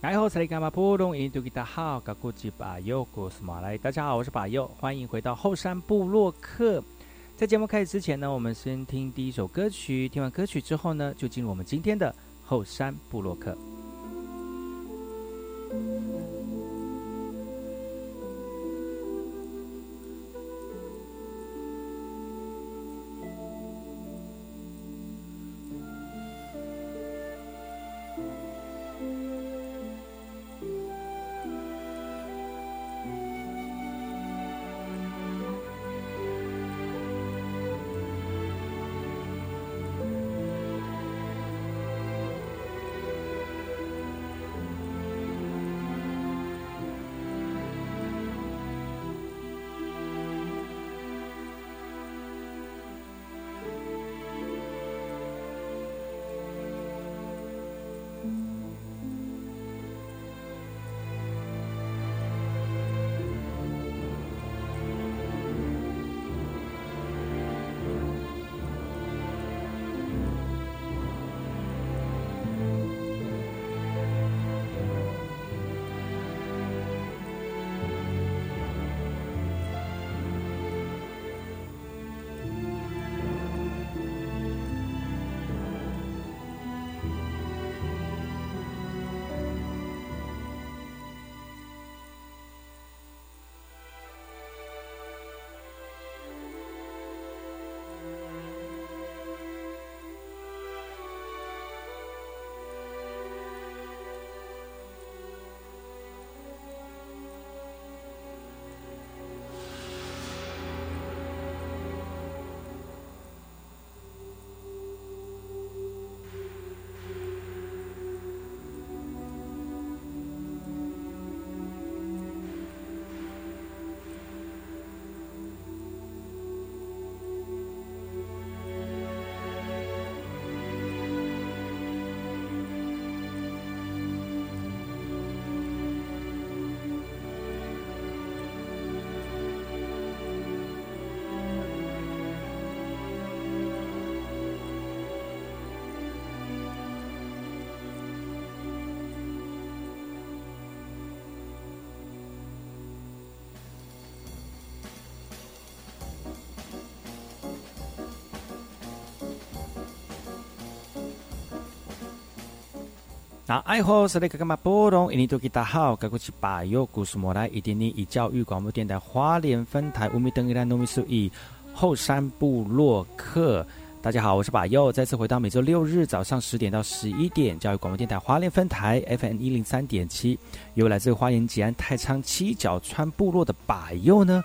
大家好，我是巴尤，欢迎回到后山部落客。在节目开始之前呢，我们先听第一首歌曲。听完歌曲之后呢，就进入我们今天的后山部落客。那爱好是那个干嘛波动？印尼多吉大好，该过去把右故事莫来，一点点以教育广播电台花莲分台五米登一兰糯米数一后山部落客。大家好，我是把右，再次回到每周六日早上十点到十一点，教育广播电台花莲分台 FM 一零三点七，由来自花莲吉安太仓七角川部落的把右呢。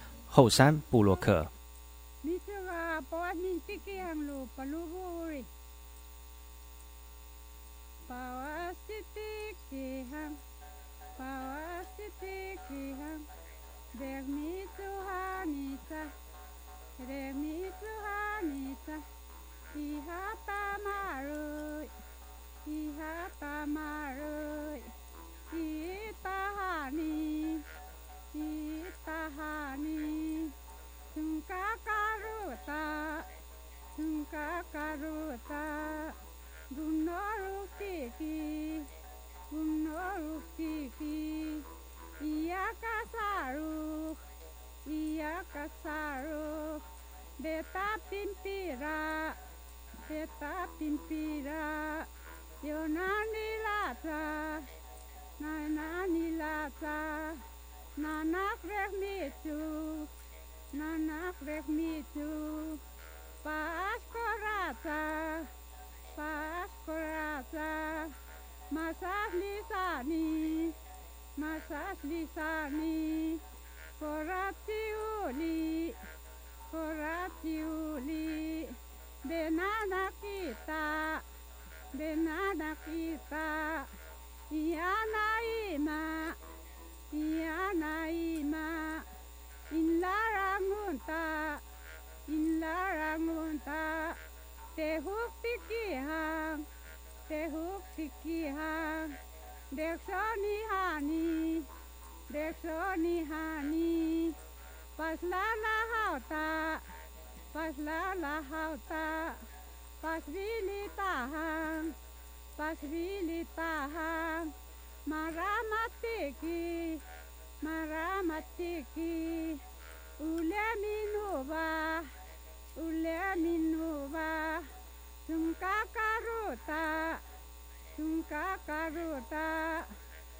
后山部落客。कहानी तुमका का रोता तुमका का रोता घुम्नो रुखती की घुम्नो रुखती की या का सारू या का सारू बेटा पिंपीरा बेटा पिंपीरा यो नानी लाचा नानी लाचा na na vermelho, na na vermelho, paz corata, paz corata, masas lisani, masas lisani, coratiuli, coratiuli, de nada kita, de nada kita, iana ima. yanai ma in larangun ta in larangun ta te huk tiki te huk tiki hang deksoni hani deksoni pasvili tahang pasvili tahang maramateki maramateki uleminuva uleminuva sunkakarota sunkakarota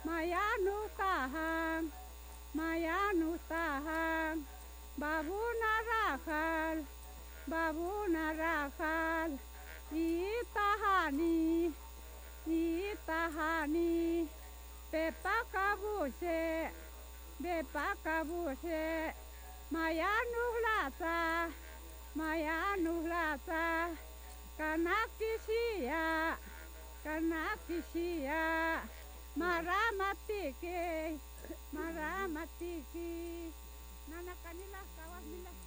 mayanutaha mayanutaha babuna rakhal babuna rakhal itahani itahani. Bepakabuze, bepakabuze, maia nuglaza, maia nuglaza, kanakizia, kanakizia, maramatiki, maramatiki, nanakanila kawas milak.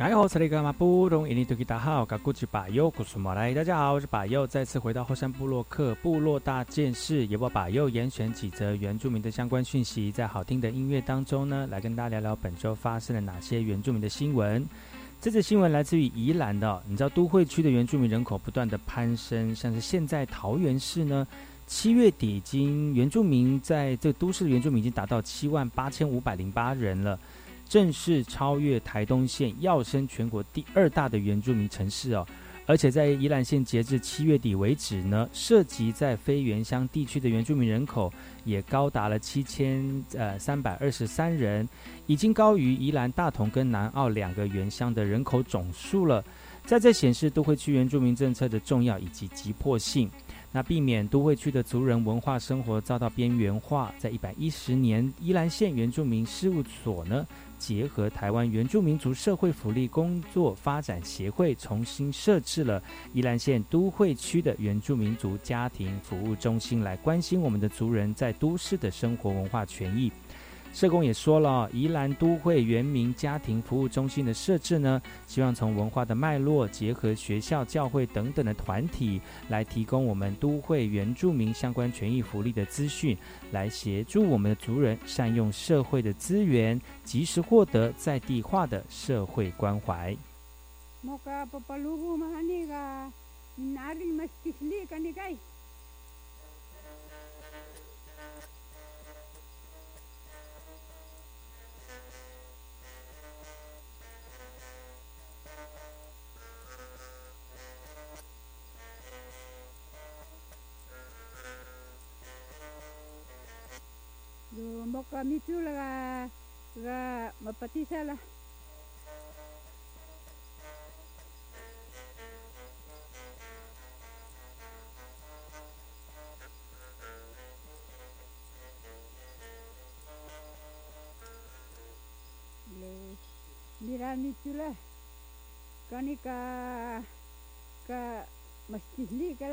大家好，这里是马布隆伊尼图吉达号，噶古吉巴尤古苏马来。大家好，我是巴佑，再次回到后山部落克部落大件事，也把巴佑严选几则原住民的相关讯息，在好听的音乐当中呢，来跟大家聊聊本周发生了哪些原住民的新闻。这则新闻来自于宜兰的，你知道都会区的原住民人口不断的攀升，像是现在桃园市呢，七月底已经原住民在这都市的原住民已经达到七万八千五百零八人了。正式超越台东县，跃升全国第二大的原住民城市哦。而且在宜兰县，截至七月底为止呢，涉及在非原乡地区的原住民人口也高达了七千呃三百二十三人，已经高于宜兰大同跟南澳两个原乡的人口总数了。在这显示都会区原住民政策的重要以及急迫性。那避免都会区的族人文化生活遭到边缘化，在一百一十年，宜兰县原住民事务所呢。结合台湾原住民族社会福利工作发展协会，重新设置了宜兰县都会区的原住民族家庭服务中心，来关心我们的族人在都市的生活文化权益。社工也说了，宜兰都会原民家庭服务中心的设置呢，希望从文化的脉络，结合学校、教会等等的团体，来提供我们都会原住民相关权益福利的资讯，来协助我们的族人善用社会的资源，及时获得在地化的社会关怀。Moka mitu la ga mapatisa la. Le mira mitu la. Kani ka mastihli ka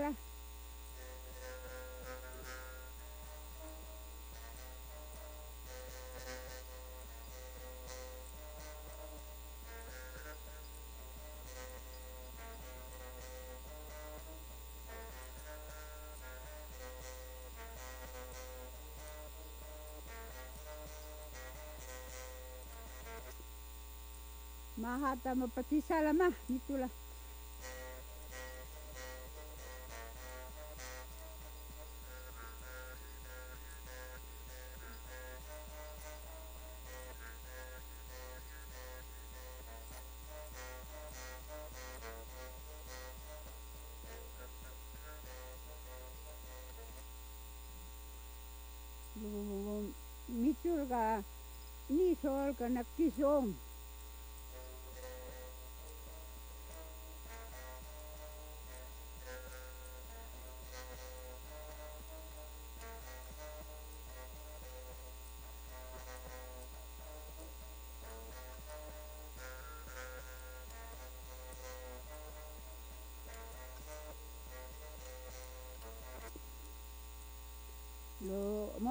mahata mapatisa lamah nitulah mitul ka ni sol ka nakisong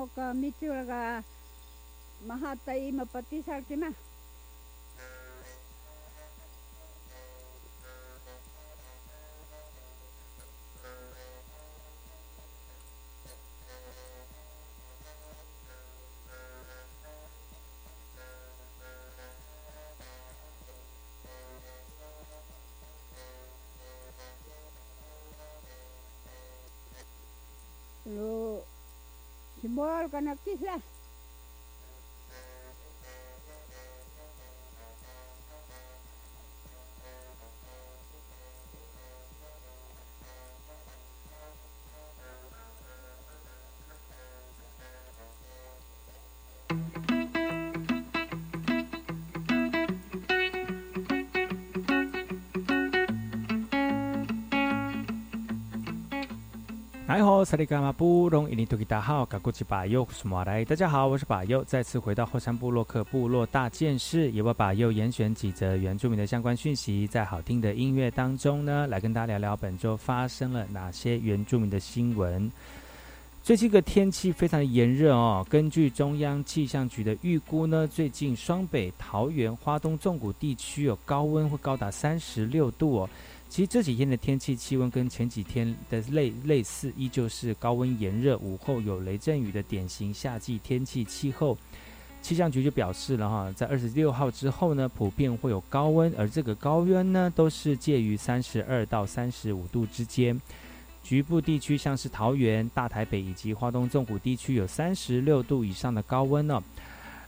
のか道がまはたいまぱてさきな。volgan aquí las 哎吼，萨利嘎马布隆伊尼图吉达好，嘎古吉巴佑苏马来，大家好，我是巴佑，再次回到后山部落克部落大件事，也为巴佑严选几则原住民的相关讯息，在好听的音乐当中呢，来跟大家聊聊本周发生了哪些原住民的新闻。最近个天气非常炎热哦，根据中央气象局的预估呢，最近双北、桃园、花东纵谷地区有高温会高达三十六度哦。其实这几天的天气气温跟前几天的类类似，依旧是高温炎热，午后有雷阵雨的典型夏季天气气候。气象局就表示了哈，在二十六号之后呢，普遍会有高温，而这个高温呢，都是介于三十二到三十五度之间。局部地区像是桃园、大台北以及花东纵谷地区有三十六度以上的高温呢、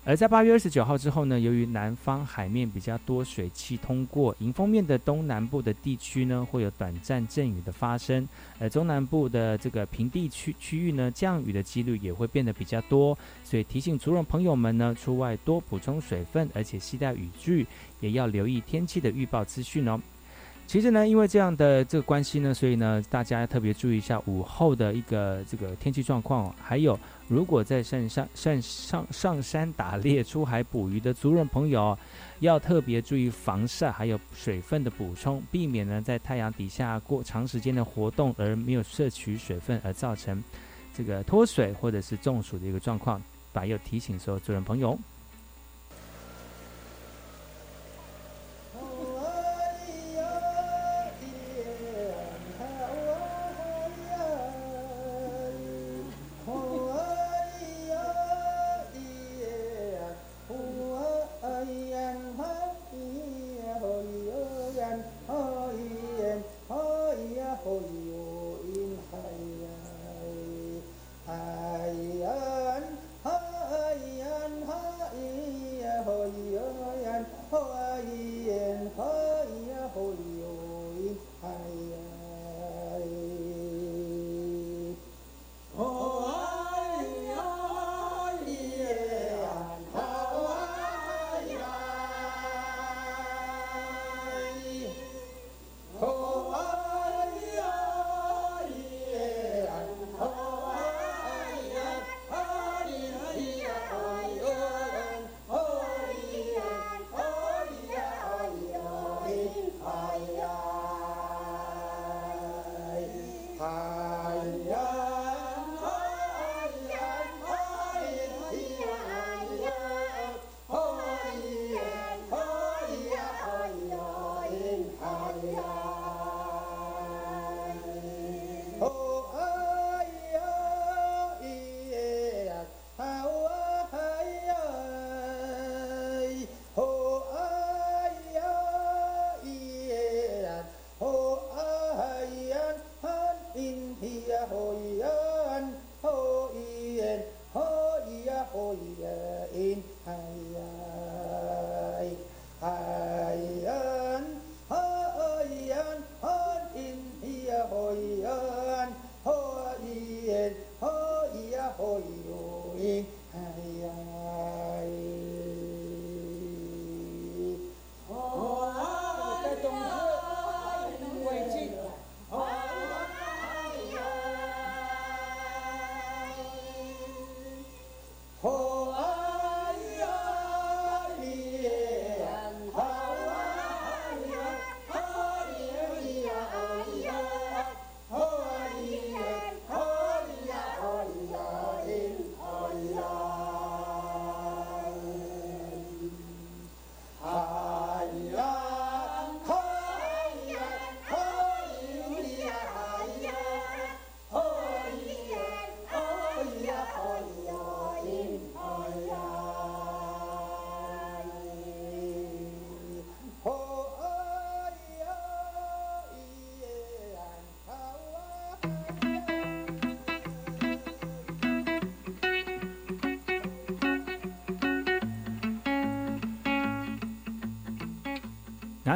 而在八月二十九号之后呢，由于南方海面比较多水汽通过，迎风面的东南部的地区呢，会有短暂阵雨的发生，而中南部的这个平地区区域呢，降雨的几率也会变得比较多，所以提醒族人朋友们呢，出外多补充水分，而且携带雨具，也要留意天气的预报资讯哦。其实呢，因为这样的这个关系呢，所以呢，大家要特别注意一下午后的一个这个天气状况，还有如果在山上上上上山打猎、出海捕鱼的族人朋友，要特别注意防晒，还有水分的补充，避免呢在太阳底下过长时间的活动而没有摄取水分，而造成这个脱水或者是中暑的一个状况。把又提醒所有族人朋友。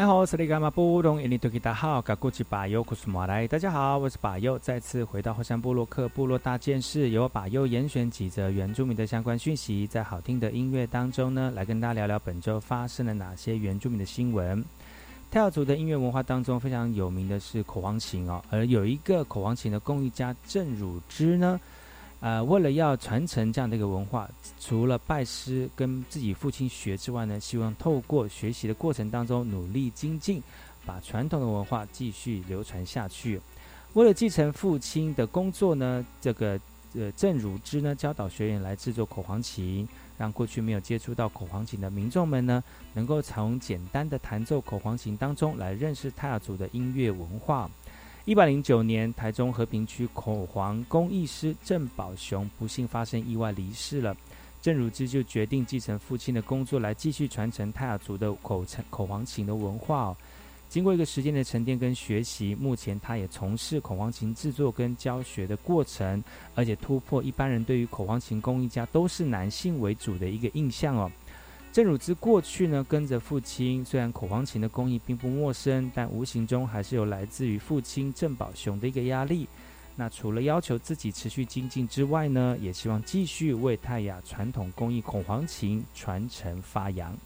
你好，这里是马布隆，印尼多吉达好，噶古吉巴尤库斯马来。大家好，我是巴尤，再次回到后山部落克部落大件事，由巴尤严选几则原住民的相关讯息，在好听的音乐当中呢，来跟大家聊聊本周发生了哪些原住民的新闻。泰雅族的音乐文化当中非常有名的是口簧琴哦，而有一个口簧琴的工艺家郑汝之呢。呃，为了要传承这样的一个文化，除了拜师跟自己父亲学之外呢，希望透过学习的过程当中努力精进，把传统的文化继续流传下去。为了继承父亲的工作呢，这个呃郑汝之呢教导学员来制作口簧琴，让过去没有接触到口簧琴的民众们呢，能够从简单的弹奏口簧琴当中来认识泰雅族的音乐文化。一百零九年，台中和平区口簧工艺师郑宝雄不幸发生意外离世了。郑汝之就决定继承父亲的工作，来继续传承泰雅族的口口簧琴的文化。经过一个时间的沉淀跟学习，目前他也从事口簧琴制作跟教学的过程，而且突破一般人对于口簧琴工艺家都是男性为主的一个印象哦。郑汝之过去呢，跟着父亲，虽然口簧琴的工艺并不陌生，但无形中还是有来自于父亲郑宝雄的一个压力。那除了要求自己持续精进之外呢，也希望继续为泰雅传统工艺口簧琴传承发扬。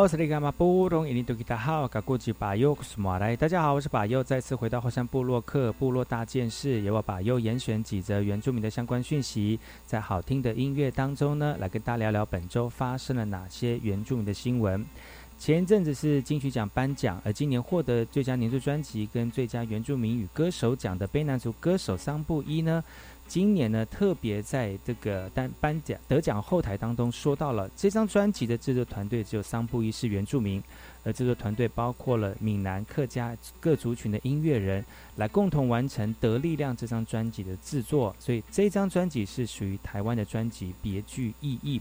好，我是那个马布隆，印尼多吉达好，噶过去巴佑什么来？大家好，我是巴佑，再次回到后山部落克部落大件事，由我巴佑严选几则原住民的相关讯息，在好听的音乐当中呢，来跟大家聊聊本周发生了哪些原住民的新闻。前一阵子是金曲奖颁奖，而今年获得最佳年度专辑跟最佳原住民与歌手奖的卑南族歌手桑布伊呢。今年呢，特别在这个颁颁奖得奖后台当中说到了，这张专辑的制作团队只有桑布一是原住民，而制作团队包括了闽南、客家各族群的音乐人，来共同完成《得力量》这张专辑的制作，所以这张专辑是属于台湾的专辑，别具意义。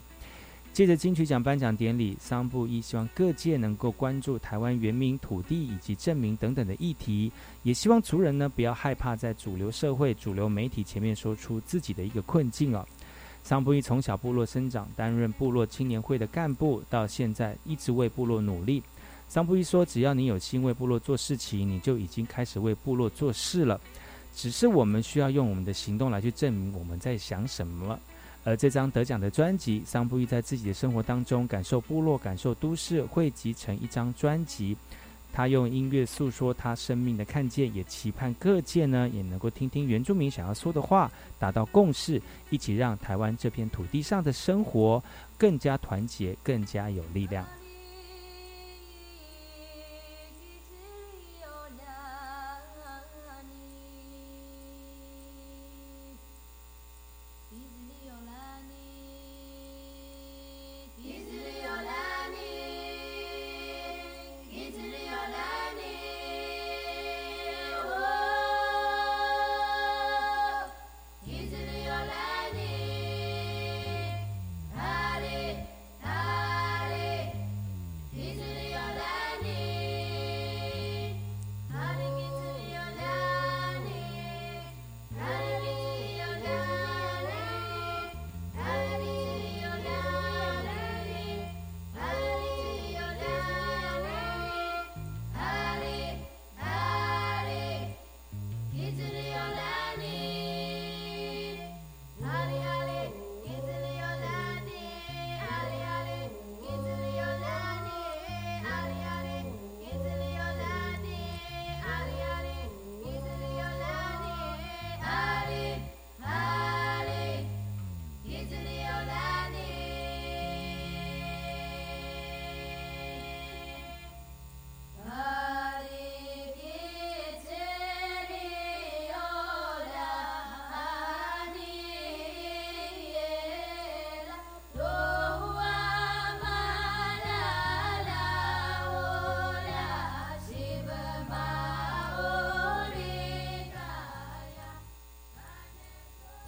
借着金曲奖颁奖典礼，桑布伊希望各界能够关注台湾原民土地以及证明等等的议题，也希望族人呢不要害怕在主流社会、主流媒体前面说出自己的一个困境哦。桑布伊从小部落生长，担任部落青年会的干部，到现在一直为部落努力。桑布伊说：“只要你有心为部落做事情，你就已经开始为部落做事了。只是我们需要用我们的行动来去证明我们在想什么。”而这张得奖的专辑，桑布玉在自己的生活当中感受部落、感受都市，汇集成一张专辑。他用音乐诉说他生命的看见，也期盼各界呢也能够听听原住民想要说的话，达到共识，一起让台湾这片土地上的生活更加团结，更加有力量。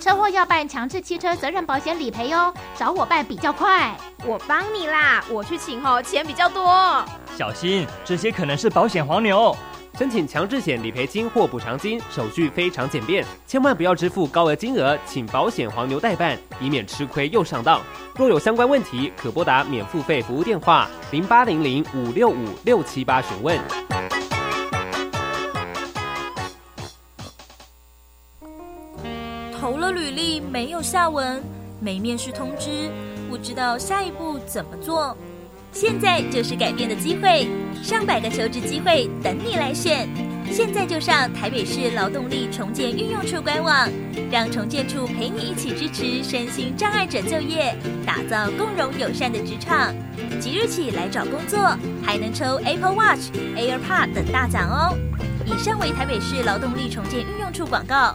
车祸要办强制汽车责任保险理赔哦，找我办比较快。我帮你啦，我去请哦，钱比较多。小心，这些可能是保险黄牛。申请强制险理赔金或补偿金手续非常简便，千万不要支付高额金额，请保险黄牛代办，以免吃亏又上当。若有相关问题，可拨打免付费服务电话零八零零五六五六七八询问。投了履历没有下文，没面试通知，不知道下一步怎么做。现在就是改变的机会，上百个求职机会等你来选。现在就上台北市劳动力重建运用处官网，让重建处陪你一起支持身心障碍者就业，打造共融友善的职场。即日起来找工作，还能抽 Apple Watch、AirPod 等大奖哦。以上为台北市劳动力重建运用处广告。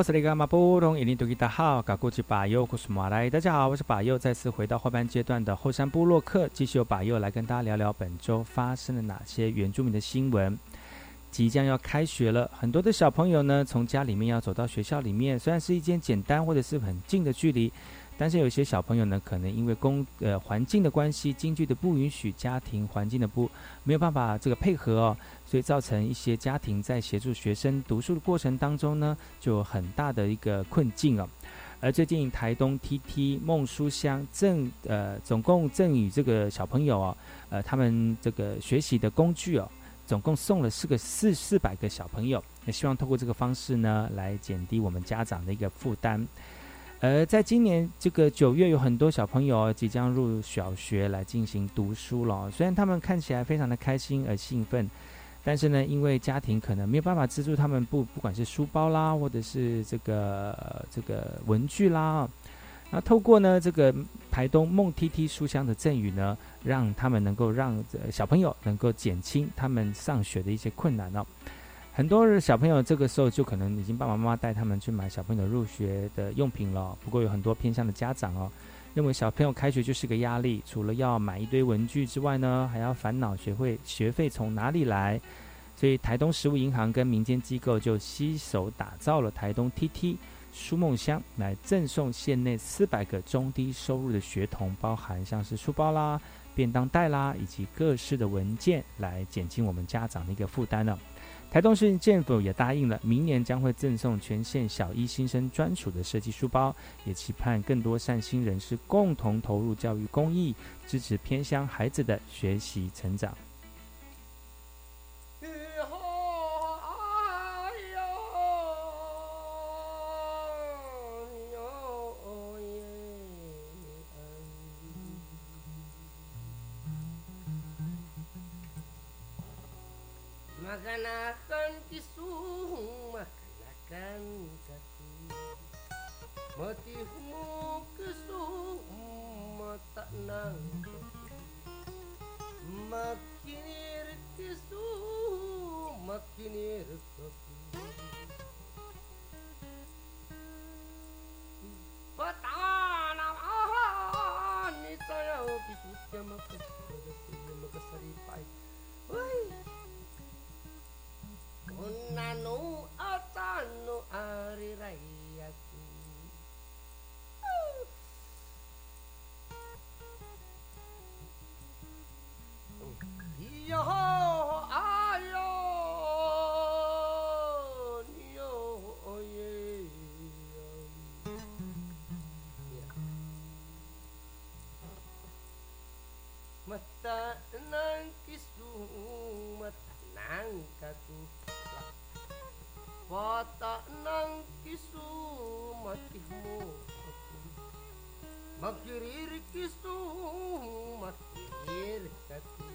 我是那个马布隆伊尼多吉达好，嘎古吉巴尤古苏马来，大家好，我是巴尤，再次回到后半阶段的后山部落客，继续由巴尤来跟大家聊聊本周发生了哪些原住民的新闻。即将要开学了，很多的小朋友呢，从家里面要走到学校里面，虽然是一间简单或者是很近的距离。但是有些小朋友呢，可能因为工呃环境的关系，经济的不允许，家庭环境的不没有办法这个配合哦，所以造成一些家庭在协助学生读书的过程当中呢，就有很大的一个困境哦。而最近台东 TT 梦书香赠呃总共赠予这个小朋友哦，呃他们这个学习的工具哦，总共送了四个四四百个小朋友，也希望透过这个方式呢，来减低我们家长的一个负担。而在今年这个九月，有很多小朋友即将入小学来进行读书了。虽然他们看起来非常的开心而兴奋，但是呢，因为家庭可能没有办法资助他们，不不管是书包啦，或者是这个这个文具啦，那透过呢这个台东梦 T T 书香的赠予呢，让他们能够让小朋友能够减轻他们上学的一些困难哦。很多小朋友这个时候就可能已经爸爸妈妈带他们去买小朋友入学的用品了。不过有很多偏向的家长哦，认为小朋友开学就是个压力，除了要买一堆文具之外呢，还要烦恼学会学费从哪里来。所以台东食物银行跟民间机构就携手打造了台东 TT 书梦箱，来赠送县内四百个中低收入的学童，包含像是书包啦、便当袋啦，以及各式的文件，来减轻我们家长的一个负担呢。台东市政府也答应了，明年将会赠送全县小一新生专属的设计书包，也期盼更多善心人士共同投入教育公益，支持偏乡孩子的学习成长。mata tenang kisdu matang katu Wata nang kisu matihmu Makirir kisu makirir katu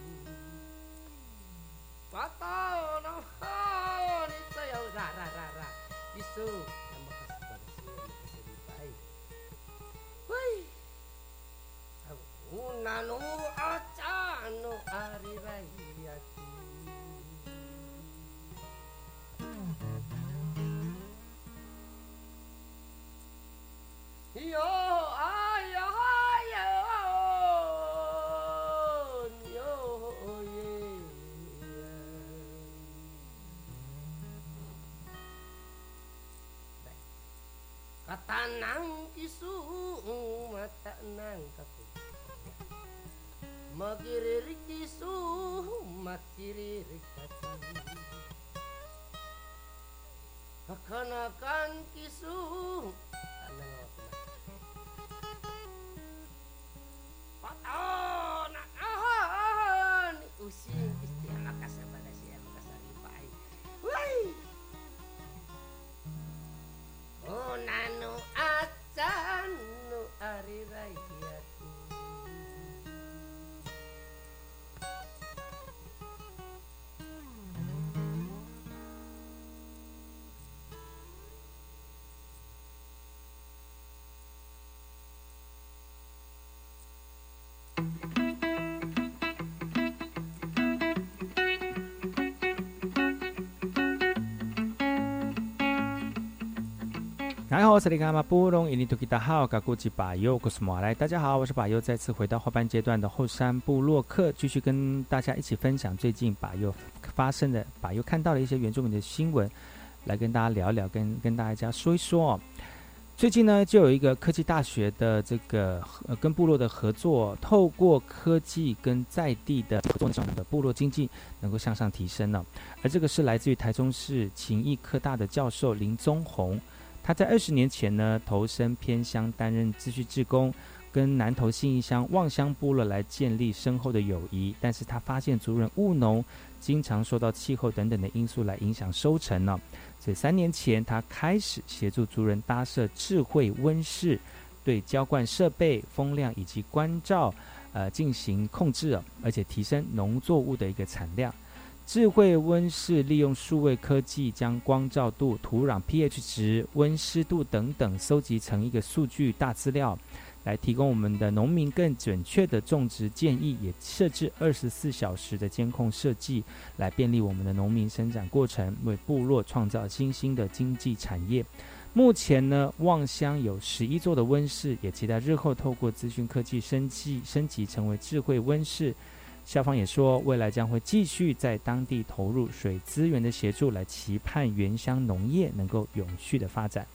Wata nang hari saya rara rara Kisu sama kasih pada Woi Aku nanu Katanang isu mata nang kaku. Magiririk isu makiririk katu Kakanakan kisu 然后是里卡马布隆伊尼图吉达好，嘎古吉巴尤古斯马来，大家好，我是巴尤，再次回到后半阶段的后山部落客，继续跟大家一起分享最近巴尤发生的巴尤看到的一些原住民的新闻，来跟大家聊聊，跟跟大家说一说。最近呢，就有一个科技大学的这个呃跟部落的合作，透过科技跟在地的合作上的部落经济能够向上提升呢。而这个是来自于台中市勤益科大的教授林宗宏。他在二十年前呢，投身偏乡担任秩序志工，跟南投信义乡望乡部落来建立深厚的友谊。但是他发现族人务农，经常受到气候等等的因素来影响收成呢。所以三年前，他开始协助族人搭设智慧温室，对浇灌设备、风量以及关照，呃进行控制，而且提升农作物的一个产量。智慧温室利用数位科技，将光照度、土壤 pH 值、温湿度等等收集成一个数据大资料，来提供我们的农民更准确的种植建议。也设置二十四小时的监控设计，来便利我们的农民生产过程，为部落创造新兴的经济产业。目前呢，望乡有十一座的温室，也期待日后透过资讯科技升级升级成为智慧温室。校方也说，未来将会继续在当地投入水资源的协助，来期盼原乡农业能够永续的发展。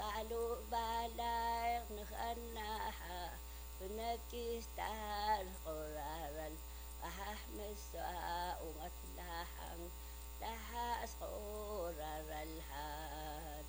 قالوا بلاغ نخناها بنكستان قرارا وححمل سواء ومتلاحا لها صغور الهان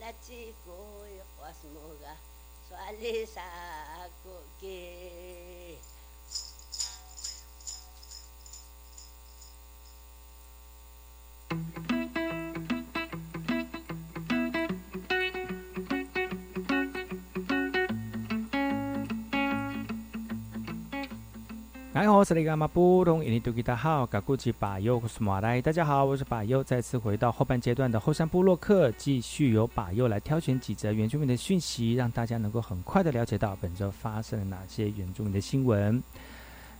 Na chigoy was mo ga Swali Sako, Ki. Ki 哎我，是那个马布隆，印尼多吉达好，嘎古吉巴尤是马来，大家好，我是巴尤，再次回到后半阶段的后山部落客，继续由巴尤来挑选几则原住民的讯息，让大家能够很快的了解到本周发生了哪些原住民的新闻。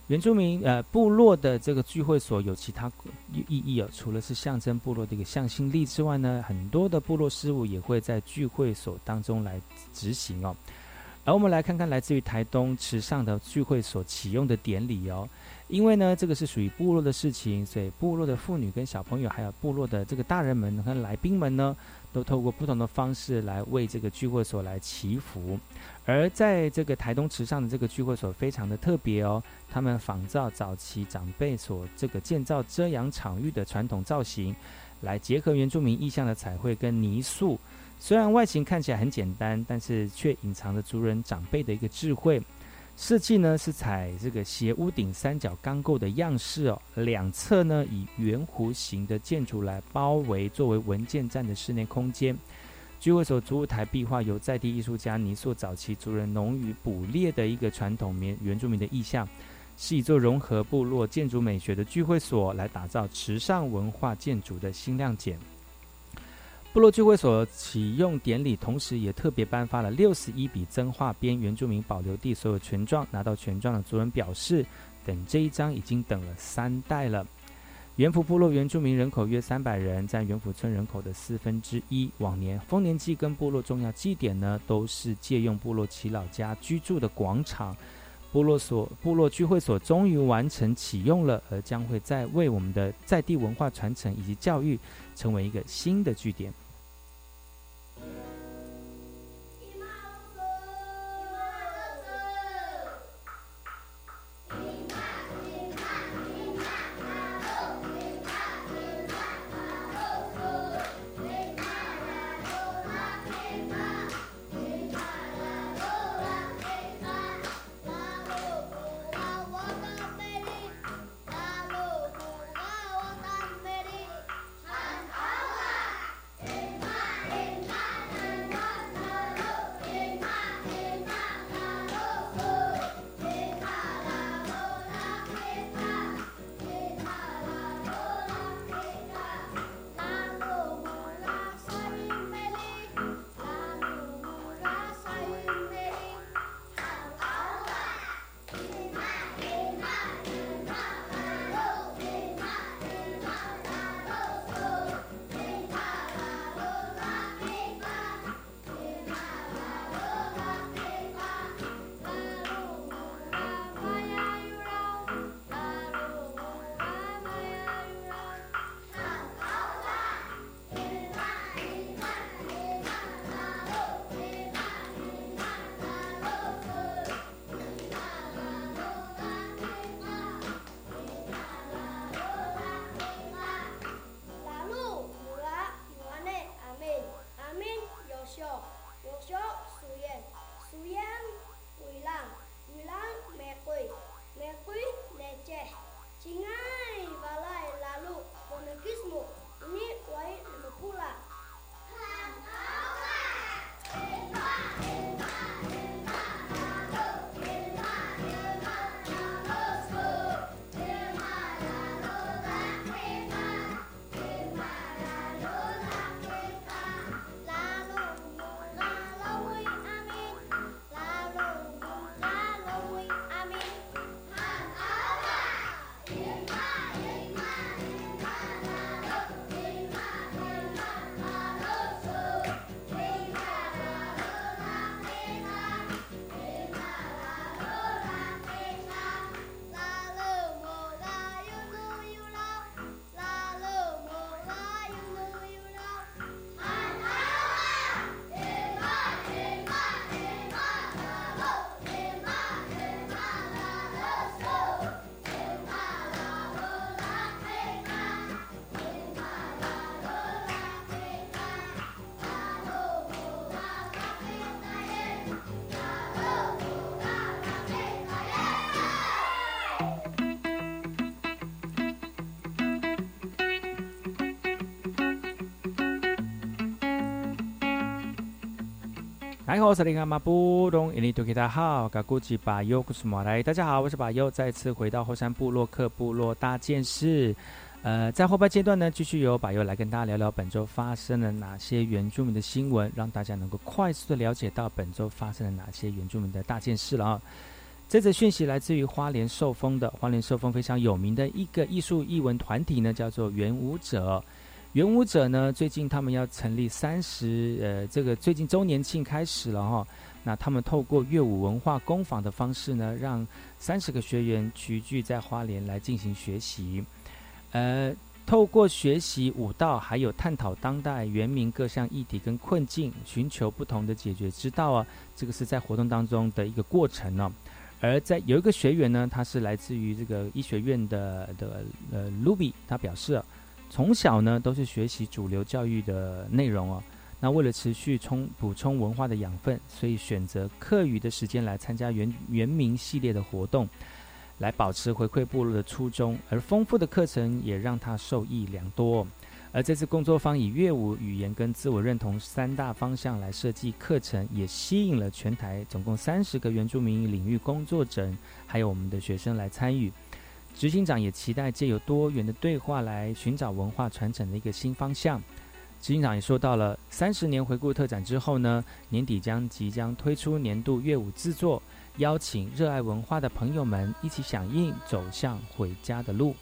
原住民呃部落的这个聚会所有其他意义哦，除了是象征部落的一个向心力之外呢，很多的部落事务也会在聚会所当中来执行哦。而我们来看看来自于台东池上的聚会所启用的典礼哦，因为呢，这个是属于部落的事情，所以部落的妇女跟小朋友，还有部落的这个大人们和来宾们呢，都透过不同的方式来为这个聚会所来祈福。而在这个台东池上的这个聚会所非常的特别哦，他们仿照早期长辈所这个建造遮阳场域的传统造型，来结合原住民意象的彩绘跟泥塑。虽然外形看起来很简单，但是却隐藏着族人长辈的一个智慧。设计呢是采这个斜屋顶三角钢构的样式哦，两侧呢以圆弧形的建筑来包围，作为文件站的室内空间。聚会所主舞台壁画由在地艺术家泥塑早期族人农渔捕猎的一个传统原原住民的意象，是一座融合部落建筑美学的聚会所，来打造池上文化建筑的新亮点。部落聚会所启用典礼，同时也特别颁发了六十一笔增画编原住民保留地所有权状。拿到权状的族人表示，等这一张已经等了三代了。元福部落原住民人口约三百人，占元福村人口的四分之一。往年丰年祭跟部落重要祭典呢，都是借用部落耆老家居住的广场。部落所部落聚会所终于完成启用了，而将会在为我们的在地文化传承以及教育。成为一个新的据点。来好，萨利卡马布隆伊尼图吉达好，嘎古吉巴尤古斯马来，大家好，我是巴尤，再次回到后山部落克部落大件事。呃，在后半阶段呢，继续由巴尤来跟大家聊聊本周发生了哪些原住民的新闻，让大家能够快速的了解到本周发生了哪些原住民的大件事了啊。这则讯息来自于花莲受封的花莲受封非常有名的一个艺术艺文团体呢，叫做元舞者。元武者呢，最近他们要成立三十呃，这个最近周年庆开始了哈。那他们透过乐舞文化工坊的方式呢，让三十个学员齐聚在花莲来进行学习。呃，透过学习舞蹈，还有探讨当代原民各项议题跟困境，寻求不同的解决之道啊。这个是在活动当中的一个过程呢。而在有一个学员呢，他是来自于这个医学院的的呃 Ruby，他表示。从小呢都是学习主流教育的内容哦，那为了持续充补充文化的养分，所以选择课余的时间来参加原原名系列的活动，来保持回馈部落的初衷。而丰富的课程也让他受益良多。而这次工作坊以乐舞、语言跟自我认同三大方向来设计课程，也吸引了全台总共三十个原住民领域工作者，还有我们的学生来参与。执行长也期待借由多元的对话来寻找文化传承的一个新方向。执行长也说到了三十年回顾特展之后呢，年底将即将推出年度乐舞制作，邀请热爱文化的朋友们一起响应，走向回家的路。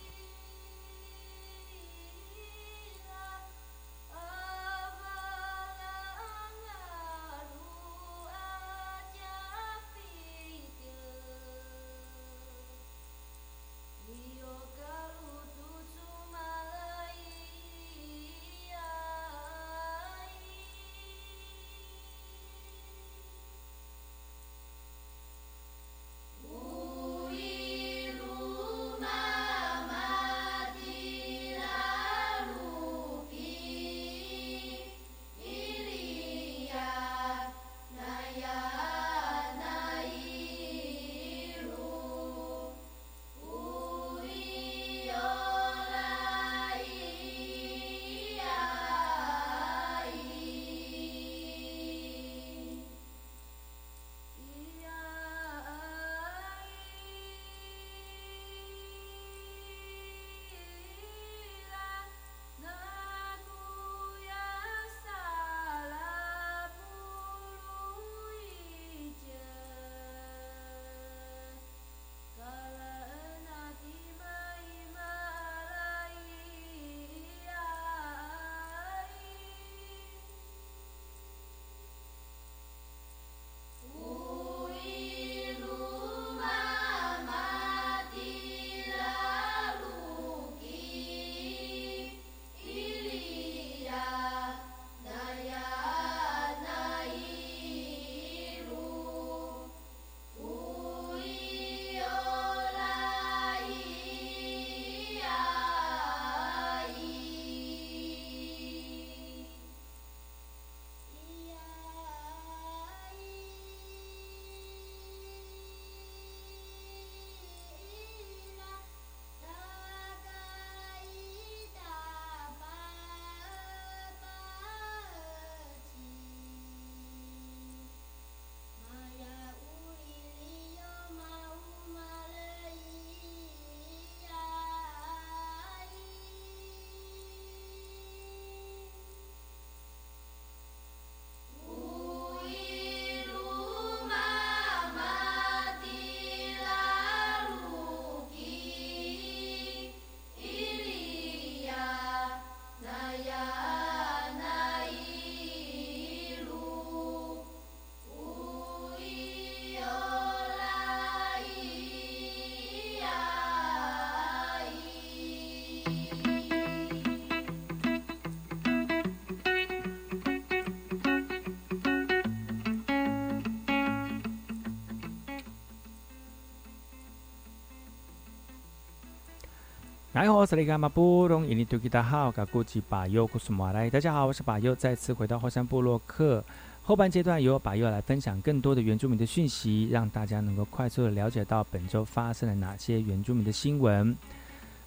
来好，这里是马布隆，印尼土著大号，噶古吉巴尤古苏马来。大家好，我是巴尤，再次回到后山部落克。后半阶段由巴尤来分享更多的原住民的讯息，让大家能够快速的了解到本周发生了哪些原住民的新闻。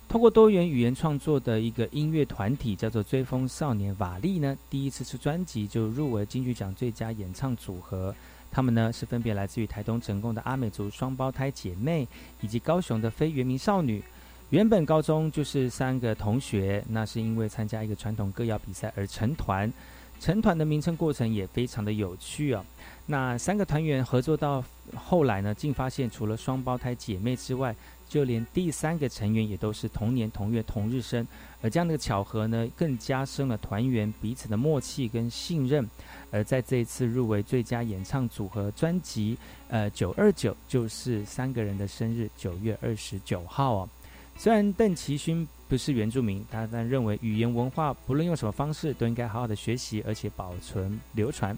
通过多元语言创作的一个音乐团体叫做追风少年瓦力呢，第一次出专辑就入围金曲奖最佳演唱组合。他们呢是分别来自于台东成功的阿美族双胞胎姐妹，以及高雄的非原名少女。原本高中就是三个同学，那是因为参加一个传统歌谣比赛而成团。成团的名称过程也非常的有趣啊。那三个团员合作到后来呢，竟发现除了双胞胎姐妹之外，就连第三个成员也都是同年同月同日生，而这样的巧合呢，更加深了团员彼此的默契跟信任。而在这一次入围最佳演唱组合专辑，呃，九二九就是三个人的生日，九月二十九号哦。虽然邓奇勋不是原住民，他但认为语言文化不论用什么方式都应该好好的学习，而且保存流传。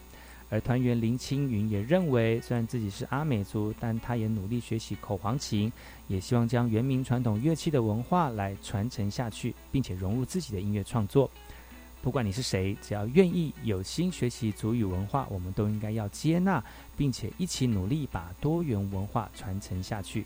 而团员林青云也认为，虽然自己是阿美族，但他也努力学习口簧琴，也希望将原民传统乐器的文化来传承下去，并且融入自己的音乐创作。不管你是谁，只要愿意有心学习族语文化，我们都应该要接纳，并且一起努力把多元文化传承下去。